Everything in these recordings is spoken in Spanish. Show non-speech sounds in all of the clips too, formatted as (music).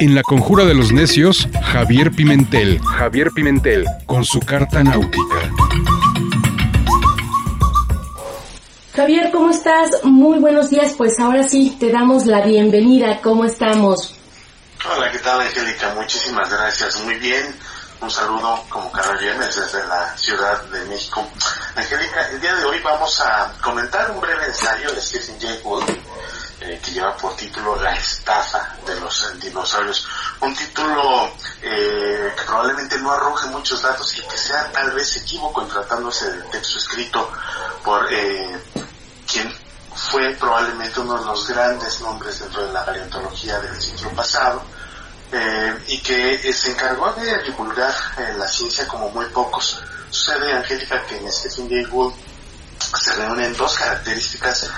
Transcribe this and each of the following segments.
En la conjura de los necios, Javier Pimentel. Javier Pimentel, con su carta náutica. Javier, ¿cómo estás? Muy buenos días. Pues ahora sí, te damos la bienvenida. ¿Cómo estamos? Hola, ¿qué tal, Angélica? Muchísimas gracias. Muy bien. Un saludo como cada viernes desde la Ciudad de México. Angélica, el día de hoy vamos a comentar un breve ensayo de Stephen Jay Gould eh, que lleva por título La estafa de los dinosaurios. Un título eh, que probablemente no arroje muchos datos y que sea tal vez equívoco en tratándose del texto escrito por eh, quien fue probablemente uno de los grandes nombres dentro de la paleontología del siglo pasado y que se encargó de divulgar la ciencia como muy pocos. Sucede, Angélica, que en Stephen Jay Gould se reúnen dos características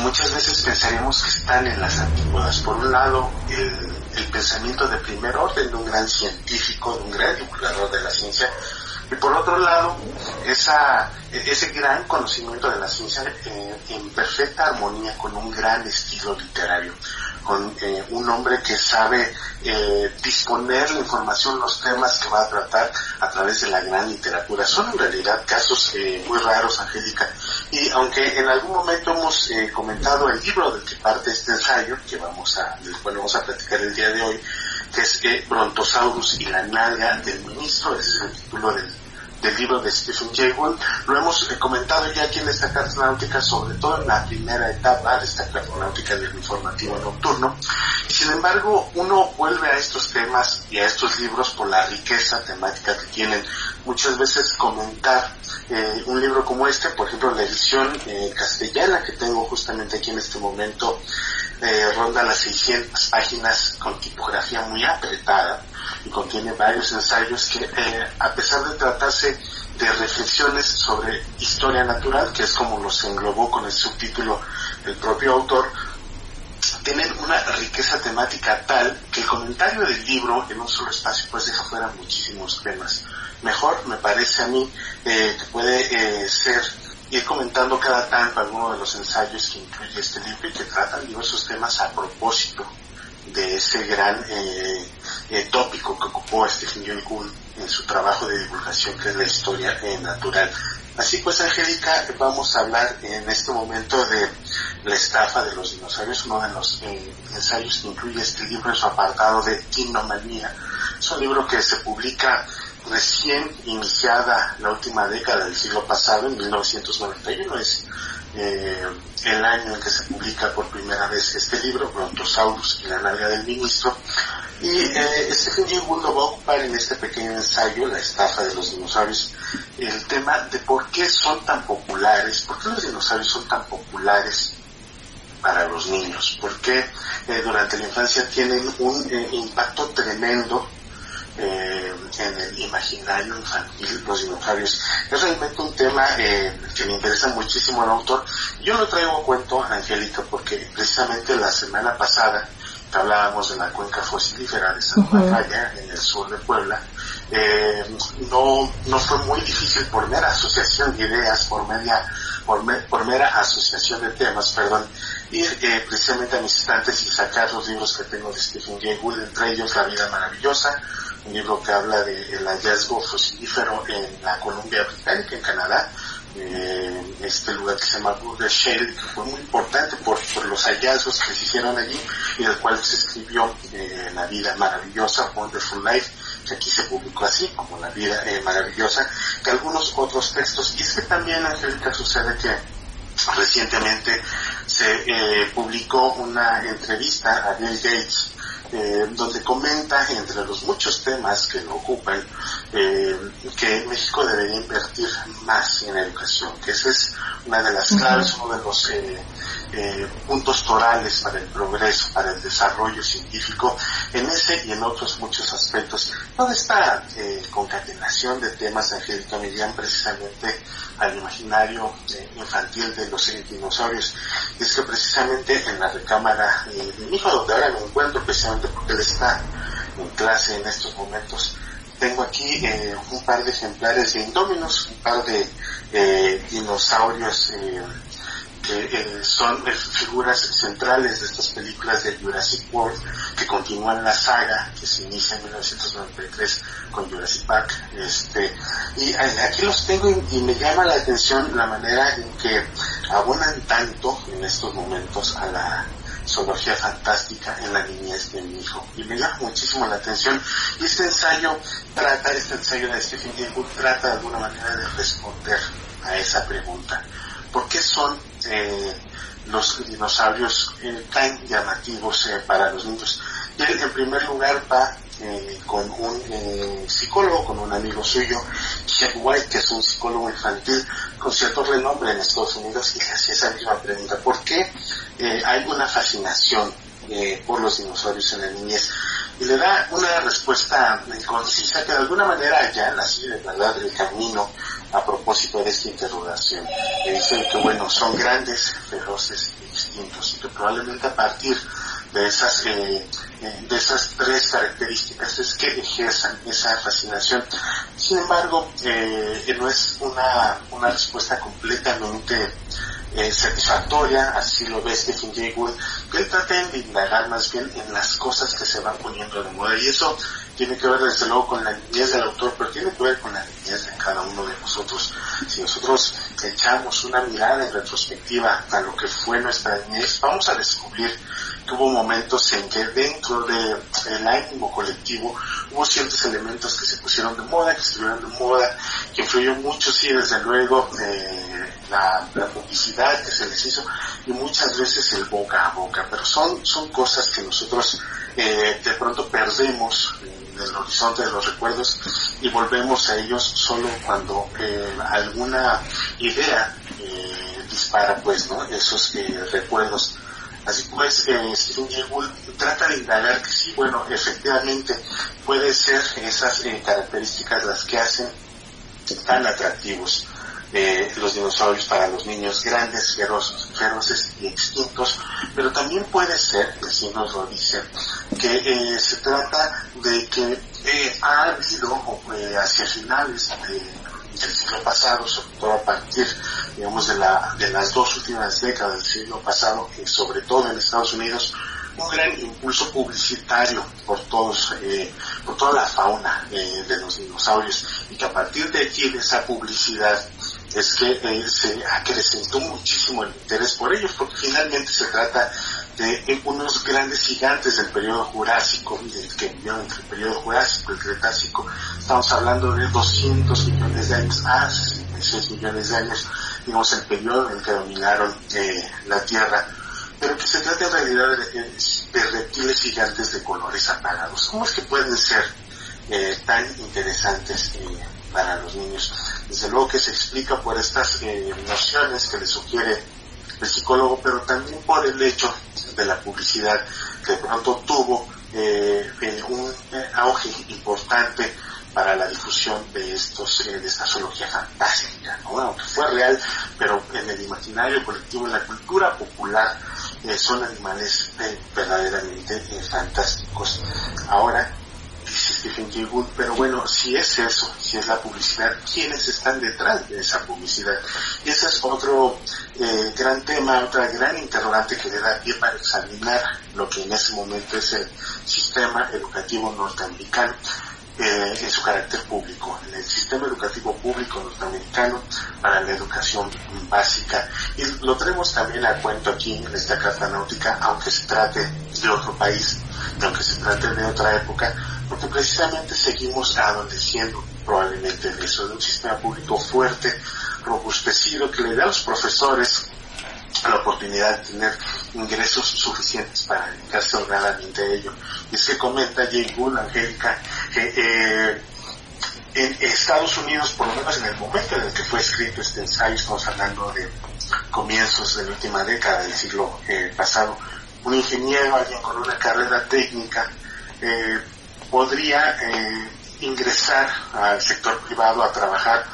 muchas veces pensaríamos que están en las antigüedades. Por un lado, el, pensamiento de primer orden de un gran científico, de un gran divulgador de la ciencia, y por otro lado, esa, ese gran conocimiento de la ciencia en perfecta armonía con un gran estilo literario con eh, un hombre que sabe eh, disponer la información, los temas que va a tratar a través de la gran literatura. Son en realidad casos eh, muy raros, Angélica. Y aunque en algún momento hemos eh, comentado el libro del que parte este ensayo, que vamos a, cual vamos a platicar el día de hoy, que es eh, Brontosaurus y la nalga del ministro, ese es el título del del libro de Stephen Jay. Lo hemos eh, comentado ya aquí en esta carta náutica, sobre todo en la primera etapa de esta carta náutica del informativo nocturno. Sin embargo, uno vuelve a estos temas y a estos libros por la riqueza temática que tienen. Muchas veces comentar eh, un libro como este, por ejemplo, la edición eh, castellana que tengo justamente aquí en este momento, ronda las 600 páginas con tipografía muy apretada y contiene varios ensayos que, eh, a pesar de tratarse de reflexiones sobre historia natural, que es como los englobó con el subtítulo del propio autor, tienen una riqueza temática tal que el comentario del libro en un solo espacio pues deja fuera muchísimos temas. Mejor me parece a mí eh, que puede eh, ser ir comentando cada tanto alguno de los ensayos que incluye este libro y que tratan diversos temas a propósito de ese gran eh, tópico que ocupó Stephen Jay Gould en su trabajo de divulgación que es la historia eh, natural. Así pues, Angélica, vamos a hablar en este momento de la estafa de los dinosaurios, uno de los eh, ensayos que incluye este libro en su apartado de Dinomanía. Es un libro que se publica recién iniciada la última década del siglo pasado, en 1991, es el año en que se publica por primera vez este libro, Brontosaurus y la nalga del ministro. Y eh, Stephen Jay Gould va a ocupar en este pequeño ensayo, La estafa de los dinosaurios, el tema de por qué son tan populares, por qué los dinosaurios son tan populares para los niños, por qué eh, durante la infancia tienen un eh, impacto tremendo eh, en el imaginario infantil los dinosaurios. Es realmente un tema eh, que me interesa muchísimo al autor. Yo lo traigo a cuento, Angélica, porque precisamente la semana pasada hablábamos de la cuenca fosilífera de Santa Ujú. Falla, en el sur de Puebla, eh, no, no fue muy difícil por mera asociación de ideas, por media, por, me- por mera asociación de temas, perdón, ir eh, precisamente a mis estantes y sacar los libros que tengo de Stephen Jay Gould, entre ellos La vida maravillosa, un libro que habla del hallazgo fosilífero en la Columbia Británica, en Canadá, eh, este lugar que se llama Burger Shale, que fue muy importante por, por los hallazgos que se hicieron allí y del cual se escribió eh, La vida maravillosa, Wonderful Life, que aquí se publicó así, como La vida eh, maravillosa, que algunos otros textos. Y es que también, Angélica, sucede que recientemente se eh, publicó una entrevista a Bill Gates eh, donde comenta entre los muchos temas que lo ocupan eh, que México debería invertir más en educación, que esa es una de las claves, uno de los eh, eh, puntos torales para el progreso, para el desarrollo científico, en ese y en otros muchos aspectos. Toda esta eh, concatenación de temas, Angélica, me precisamente al imaginario eh, infantil de los dinosaurios. Y es que precisamente en la recámara eh, de mi hijo, donde ahora me encuentro, precisamente porque él está en clase en estos momentos, tengo aquí eh, un par de ejemplares de Indóminos, un par de eh, dinosaurios eh, que eh, son eh, figuras centrales de estas películas de Jurassic World que continúan la saga que se inicia en 1993 con Jurassic Park este y aquí los tengo y, me llama la atención la manera en que abonan tanto en estos momentos a la zoología fantástica en la niñez de mi hijo. Y me llama muchísimo la atención. Y este ensayo trata este ensayo de Stephen King trata de alguna manera de responder a esa pregunta. ¿por qué son eh, los dinosaurios eh, tan llamativos eh, para los niños. Y él en primer lugar va con un psicólogo, con un amigo suyo, Jeff White, que es un psicólogo infantil con cierto renombre en Estados Unidos, y le hace esa misma pregunta, ¿por qué hay una fascinación por los dinosaurios en la niñez? Y le da una respuesta concisa que de alguna manera ya nació de verdad el camino a propósito de esta interrogación. Le dicen que, bueno, son grandes, feroces y distintos y que probablemente a partir de esas, eh, eh, de esas tres características es que ejerzan esa fascinación. Sin embargo, eh, no es una, una respuesta completamente satisfactoria, así lo ve Stephen Jay Gould, que trata de indagar más bien en las cosas que se van poniendo de moda. Y eso tiene que ver desde luego con la niñez del autor, pero tiene que ver con la niñez de cada uno de nosotros. Si nosotros echamos una mirada en retrospectiva a lo que fue nuestra niñez, vamos a descubrir que hubo momentos en que dentro del el ánimo colectivo hubo ciertos elementos que se pusieron de moda, que estuvieron de moda, que influyó mucho, sí, desde luego, eh, la, publicidad que se les hizo y muchas veces el boca a boca, pero son, son cosas que nosotros eh, de pronto perdemos del horizonte de los recuerdos y volvemos a ellos solo cuando eh, alguna idea eh, dispara pues no esos eh, recuerdos. Así pues Stephen Jay trata de indagar que sí bueno efectivamente puede ser esas características las que hacen tan atractivos los dinosaurios para los niños grandes, feroces, feroces y extintos, pero también puede ser, y así nos lo dice, que eh, se trata de que eh, ha habido eh, hacia finales del siglo pasado, sobre todo a partir, digamos, de, la, de las dos últimas décadas del siglo pasado, sobre todo en Estados Unidos, un gran impulso publicitario por todos, por toda la fauna de los dinosaurios y que a partir de aquí, de esa publicidad, es que eh, se acrecentó muchísimo el interés por ellos, porque finalmente se trata de eh, unos grandes gigantes del periodo Jurásico, que vivieron entre el periodo Jurásico y el Cretácico. Estamos hablando de 200 millones de años, a 66 millones de años, digamos, el periodo en el que dominaron eh, la Tierra. Pero que se trata en realidad de, reptiles gigantes de colores apagados. ¿Cómo es que pueden ser tan interesantes para los niños? Desde luego que se explica por estas eh, nociones que le sugiere el psicólogo, pero también por el hecho de la publicidad que de pronto tuvo eh, eh, un auge importante para la difusión de estos de esta zoología fantástica, ¿no? aunque fue real, pero en el imaginario colectivo, en la cultura popular, son animales verdaderamente fantásticos. Ahora, Gould, pero bueno, si es eso, si es la publicidad, ¿quiénes están detrás de esa publicidad? Y ese es otro eh, gran tema, otra gran interrogante que le da pie para examinar lo que en ese momento es el sistema educativo norteamericano. Eh, en su carácter público, en el sistema educativo público norteamericano para la educación básica. Y lo tenemos también a cuento aquí en esta carta náutica, aunque se trate de otro país, aunque se trate de otra época, porque precisamente seguimos adoleciendo probablemente de eso, de un sistema público fuerte, robustecido, que le da a los profesores la oportunidad de tener ingresos suficientes para dedicarse honradamente a ello. Y es que comenta Jay Gould, Angélica, que eh, en Estados Unidos, por lo menos en el momento en el que fue escrito este ensayo, estamos hablando de comienzos de la última década del siglo eh, pasado, un ingeniero, alguien con una carrera técnica, eh, podría eh, ingresar al sector privado a trabajar,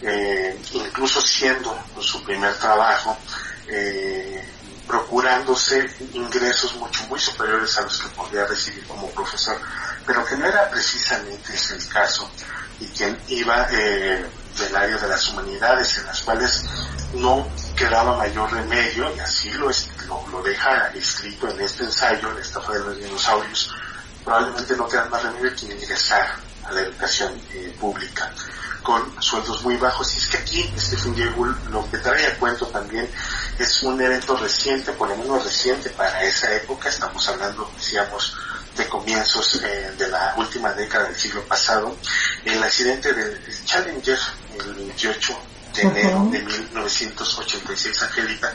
eh, incluso siendo su primer trabajo, eh, procurándose ingresos mucho muy superiores a los que podría recibir como profesor, pero que no era precisamente ese el caso y quien iba del área de las humanidades en las cuales no quedaba mayor remedio, y así lo, lo, deja escrito en este ensayo, la estafa de los dinosaurios, probablemente no queda más remedio que ingresar a la educación eh, pública con sueldos muy bajos. Y es que aquí Stephen Gould lo que trae a cuento también es un evento reciente, por lo menos reciente para esa época, estamos hablando, decíamos, de comienzos eh, de la última década del siglo pasado, el accidente del Challenger, el 28 de enero de 1986, Angélica,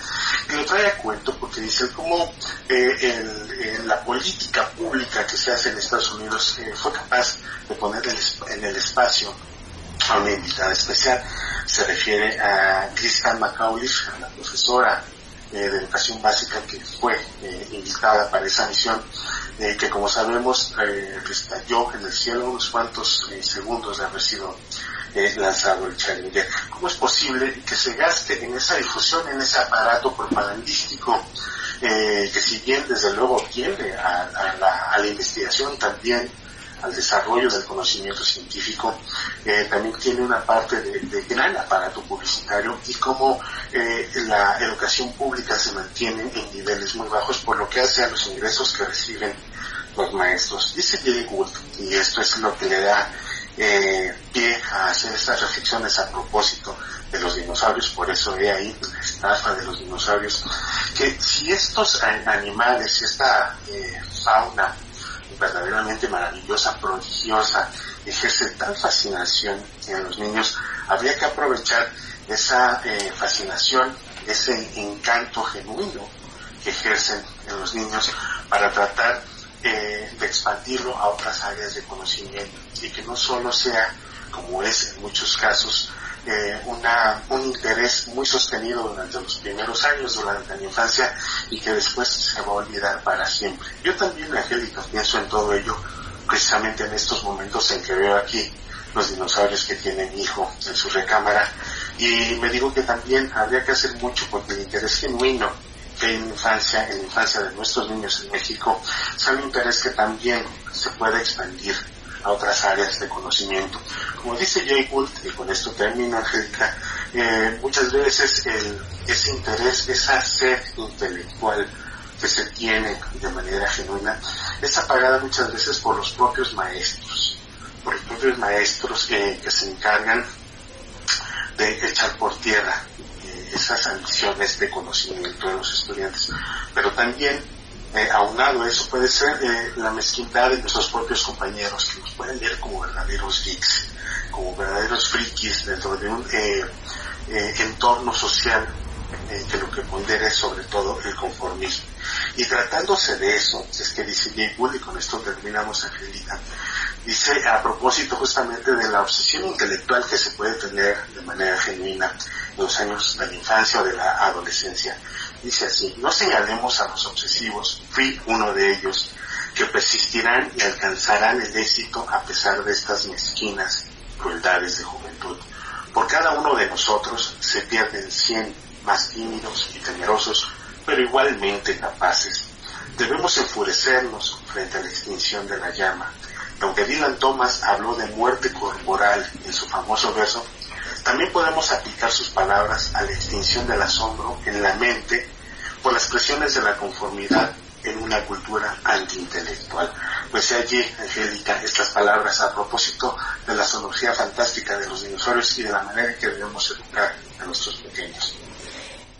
y lo trae a cuento porque dice cómo eh, la política pública que se hace en Estados Unidos eh, fue capaz de poner en el espacio a una invitada especial. Se refiere a Kristen McAuliffe, la profesora eh, de educación básica que fue eh, invitada para esa misión, eh, que como sabemos estalló en el cielo unos cuantos segundos de haber sido lanzado el Challenger. ¿Cómo es posible que se gaste en esa difusión, en ese aparato propagandístico, que si bien desde luego tiende a, la, a la investigación también al desarrollo del conocimiento científico, eh, también tiene una parte de, gran aparato publicitario y cómo eh, la educación pública se mantiene en niveles muy bajos por lo que hace a los ingresos que reciben los maestros. Dice Jay Gould, y esto es lo que le da eh, pie a hacer estas reflexiones a propósito de los dinosaurios, por eso he ahí la estafa de los dinosaurios, que si estos animales, si esta fauna verdaderamente maravillosa, prodigiosa, ejerce tal fascinación en los niños, habría que aprovechar esa eh, fascinación, ese encanto genuino que ejercen en los niños para tratar eh, de expandirlo a otras áreas de conocimiento y que no solo sea, como es en muchos casos, eh, una, un interés muy sostenido durante los primeros años, durante la infancia, y que después se va a olvidar para siempre. Yo también, Angélica, pienso en todo ello, precisamente en estos momentos en que veo aquí los dinosaurios que tiene mi hijo en su recámara, y me digo que también habría que hacer mucho porque el interés genuino que en infancia, en la infancia de nuestros niños en México, es un interés que también se puede expandir a otras áreas de conocimiento. Como dice Jay Gould, y con esto termina Angélica, eh, muchas veces el, ese interés, esa sed intelectual que se tiene de manera genuina, es apagada muchas veces por los propios maestros, por los propios maestros que se encargan de echar por tierra eh, esas ambiciones de conocimiento de los estudiantes, pero también eh, aunado a eso puede ser eh, la mezquindad de nuestros propios compañeros que nos pueden ver como verdaderos geeks, como verdaderos frikis dentro de un eh, eh entorno social que lo que pondera es sobre todo el conformismo. Y tratándose de eso, es que dice Jay Wood, y con esto terminamos, Angelita, dice a propósito justamente de la obsesión intelectual que se puede tener de manera genuina en los años de la infancia o de la adolescencia. Dice así, no señalemos a los obsesivos, fui uno de ellos, que persistirán y alcanzarán el éxito a pesar de estas mezquinas crueldades de juventud. Por cada uno de nosotros se pierden cien más tímidos y temerosos, pero igualmente capaces. Debemos enfurecernos frente a la extinción de la llama. Aunque Dylan Thomas habló de muerte corporal en su famoso verso, también podemos aplicar sus palabras a la extinción del asombro en la mente por las presiones de la conformidad en una cultura antiintelectual. Pues allí, Angélica, estas palabras a propósito de la zoología fantástica de los dinosaurios y de la manera en que debemos educar a nuestros pequeños.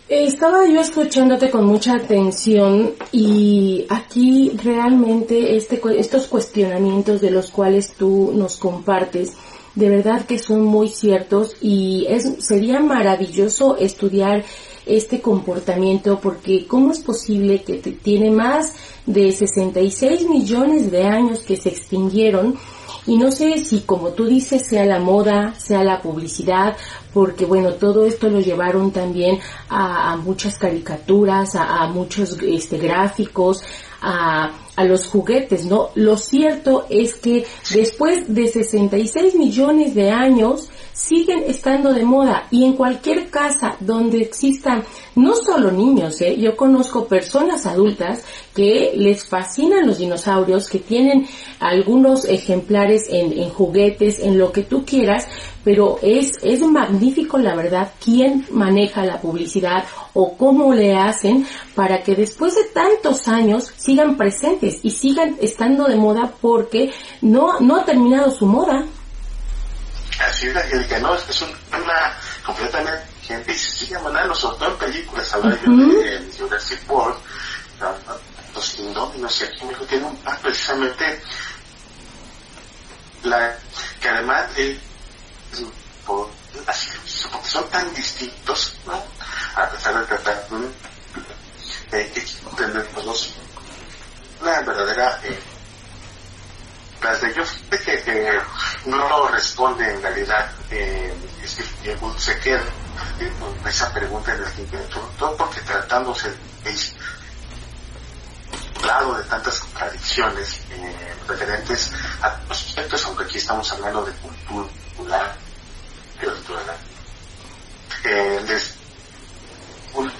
Estaba yo escuchándote con mucha atención y aquí realmente este, estos cuestionamientos de los cuales tú nos compartes, de verdad que son muy ciertos y es, sería maravilloso estudiar este comportamiento porque cómo es posible que tiene más de 66 millones de años que se extinguieron y no sé si como tú dices sea la moda, sea la publicidad, porque bueno, todo esto lo llevaron también a, muchas caricaturas, a, muchos este, gráficos, a, a los juguetes, ¿no? Lo cierto es que después de 66 millones de años siguen estando de moda y en cualquier casa donde existan no solo niños, ¿eh? yo conozco personas adultas que les fascinan los dinosaurios, que tienen algunos ejemplares en, en juguetes, en lo que tú quieras, pero es, es magnífico la verdad quién maneja la publicidad o cómo le hacen para que después de tantos años sigan presentes y sigan estando de moda porque no, no ha terminado su moda. Así es, Angélica, no, es que es una completamente gente y se sobre todo en películas, ahora yo de Jurassic World, los indóminos y aquí me tiene un ah, precisamente la que además de así, porque son tan distintos, ¿no? A pesar de tratar de tener los dos una verdadera eh, las de ellos que eh, no responde en realidad eh, Steve se queda eh, con esa pregunta en el que todo porque tratándose de lado de tantas contradicciones eh, referentes a aspectos, aunque aquí estamos hablando de cultura, cultura eh, les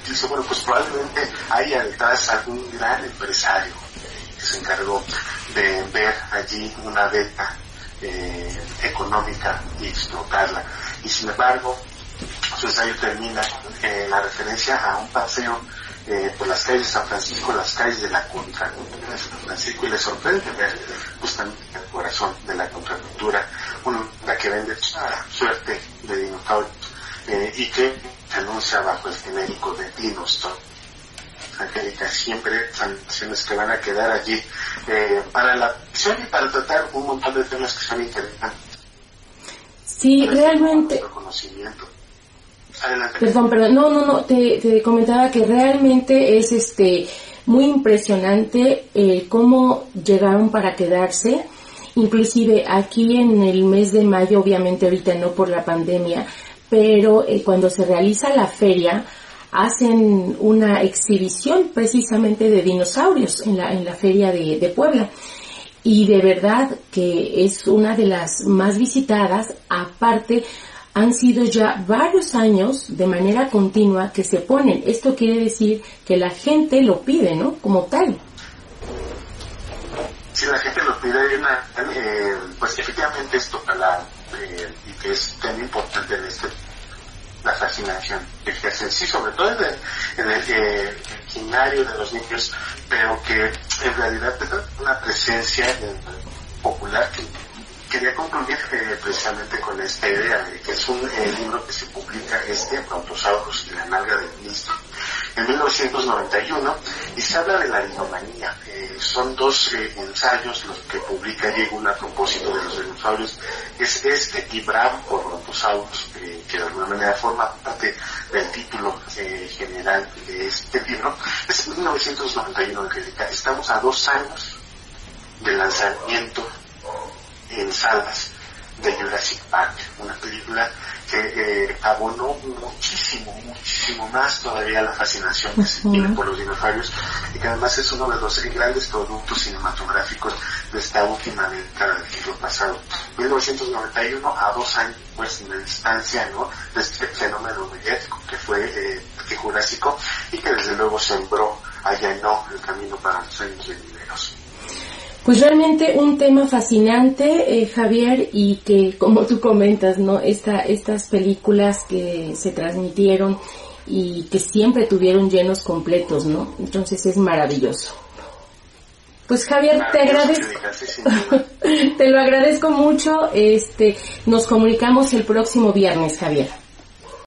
dice, bueno, pues probablemente haya detrás algún gran empresario que se encargó de ver allí una beta eh, económica y explotarla. Y sin embargo, su ensayo termina en la referencia a un paseo eh, por las calles de San Francisco, las calles de la contracultura de San Francisco, y le sorprende ver justamente el corazón de la contracultura, una que vende suerte de dinosaurios eh, y que anuncia bajo el genérico de Dinostor. Angélica, siempre son que van a quedar allí eh, para la y para tratar un montón de temas que son interesantes. Sí, realmente. Conocimiento. Perdón, perdón, no, no, no, te, comentaba que realmente es este muy impresionante eh, cómo llegaron para quedarse. Inclusive aquí en el mes de mayo, obviamente ahorita no por la pandemia, pero eh, cuando se realiza la feria, hacen una exhibición precisamente de dinosaurios en la, en la feria de, de Puebla. Y de verdad que es una de las más visitadas, aparte han sido ya varios años de manera continua que se ponen. Esto quiere decir que la gente lo pide, ¿no? Como tal. Si la gente lo pide, eh, pues efectivamente esto, eh, y que es tan importante en este, la fascinación que ejercen, sí, sobre todo en el, en el eh, de los niños, pero que en realidad es una presencia popular que quería concluir eh, precisamente con esta idea, que es un eh, libro que se publica este, Brontosaurus y la nalga del ministro, en 1991, y se habla de la dinomanía. Eh, son dos ensayos los que publica Diego a propósito de los dinosaurios, es este y Bravo por Brontosaurus, que de alguna manera forma parte del título general de este libro. Es 1991, Angélica. Estamos a dos años del lanzamiento en salas de Jurassic Park, una película que eh, abonó muchísimo, muchísimo más todavía la fascinación que se tiene por los dinosaurios y que además es uno de los grandes productos cinematográficos de esta última década del siglo pasado. 1991 a dos años pues en la distancia ¿no? de este fenómeno mediático que fue eh, que Jurásico y que desde luego sembró, allanó el camino para los años venideros. Pues realmente un tema fascinante, eh, Javier, y que como tú comentas, ¿no? Esta, estas películas que se transmitieron y que siempre tuvieron llenos completos, ¿no? Entonces es maravilloso. Pues Javier, te agradezco, (laughs) te lo agradezco mucho. Este, nos comunicamos el próximo viernes, Javier.